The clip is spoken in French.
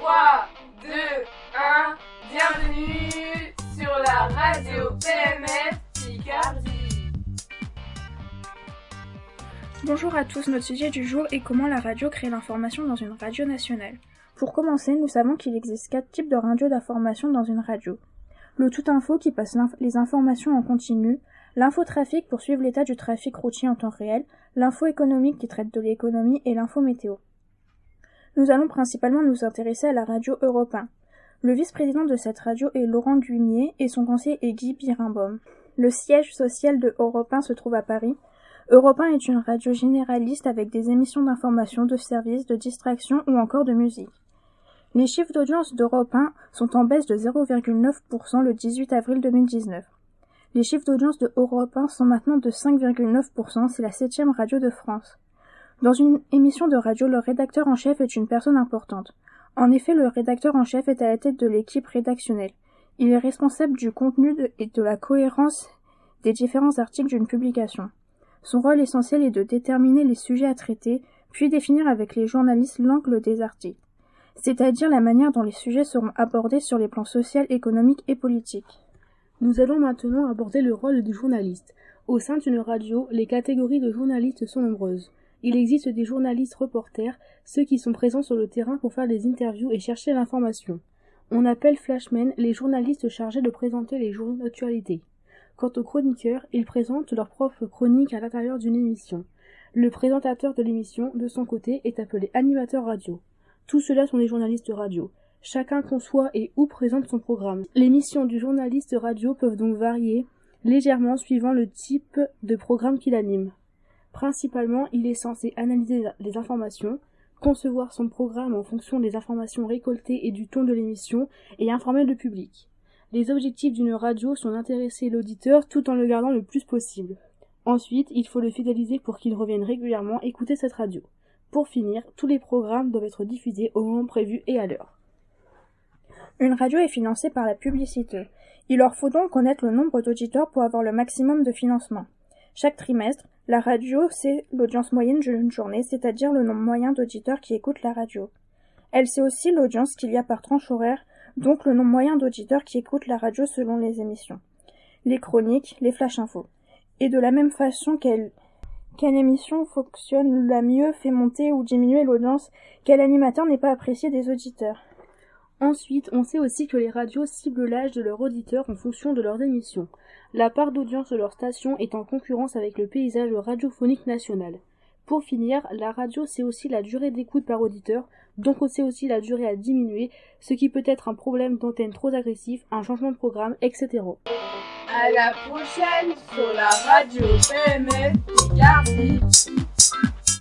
3, 2, 1, bienvenue sur la radio PMF Picardie. Bonjour à tous, notre sujet du jour est comment la radio crée l'information dans une radio nationale. Pour commencer, nous savons qu'il existe quatre types de radios d'information dans une radio. Le tout info qui passe les informations en continu, l'infotrafic pour suivre l'état du trafic routier en temps réel, l'info économique qui traite de l'économie et l'info météo. Nous allons principalement nous intéresser à la radio Europe Le vice-président de cette radio est Laurent Guimier et son conseiller est Guy Birimbaum. Le siège social de Europe se trouve à Paris. Europe est une radio généraliste avec des émissions d'information, de services, de distraction ou encore de musique. Les chiffres d'audience d'Europe 1 sont en baisse de 0,9% le 18 avril 2019. Les chiffres d'audience de Europe 1 sont maintenant de 5,9%, c'est la septième radio de France. Dans une émission de radio, le rédacteur en chef est une personne importante. En effet, le rédacteur en chef est à la tête de l'équipe rédactionnelle. Il est responsable du contenu et de la cohérence des différents articles d'une publication. Son rôle essentiel est de déterminer les sujets à traiter, puis définir avec les journalistes l'angle des articles c'est-à-dire la manière dont les sujets seront abordés sur les plans social, économique et politique. Nous allons maintenant aborder le rôle du journaliste. Au sein d'une radio, les catégories de journalistes sont nombreuses. Il existe des journalistes reporters, ceux qui sont présents sur le terrain pour faire des interviews et chercher l'information. On appelle flashmen les journalistes chargés de présenter les journaux d'actualité. Quant aux chroniqueurs, ils présentent leur propre chronique à l'intérieur d'une émission. Le présentateur de l'émission, de son côté, est appelé animateur radio. Tous ceux-là sont des journalistes radio. Chacun conçoit et ou présente son programme. Les missions du journaliste radio peuvent donc varier légèrement suivant le type de programme qu'il anime. Principalement, il est censé analyser les informations, concevoir son programme en fonction des informations récoltées et du ton de l'émission et informer le public. Les objectifs d'une radio sont d'intéresser l'auditeur tout en le gardant le plus possible. Ensuite, il faut le fidéliser pour qu'il revienne régulièrement écouter cette radio. Pour finir, tous les programmes doivent être diffusés au moment prévu et à l'heure. Une radio est financée par la publicité. Il leur faut donc connaître le nombre d'auditeurs pour avoir le maximum de financement. Chaque trimestre, la radio sait l'audience moyenne d'une journée, c'est-à-dire le nombre moyen d'auditeurs qui écoutent la radio. Elle sait aussi l'audience qu'il y a par tranche horaire, donc le nombre moyen d'auditeurs qui écoutent la radio selon les émissions, les chroniques, les flash infos. Et de la même façon qu'elle quelle émission fonctionne la mieux, fait monter ou diminuer l'audience, quel animateur n'est pas apprécié des auditeurs. Ensuite, on sait aussi que les radios ciblent l'âge de leurs auditeurs en fonction de leurs émissions. La part d'audience de leur station est en concurrence avec le paysage radiophonique national. Pour finir, la radio sait aussi la durée d'écoute par auditeur, donc on sait aussi la durée à diminuer, ce qui peut être un problème d'antenne trop agressif, un changement de programme, etc. À la prochaine sur la radio PMF.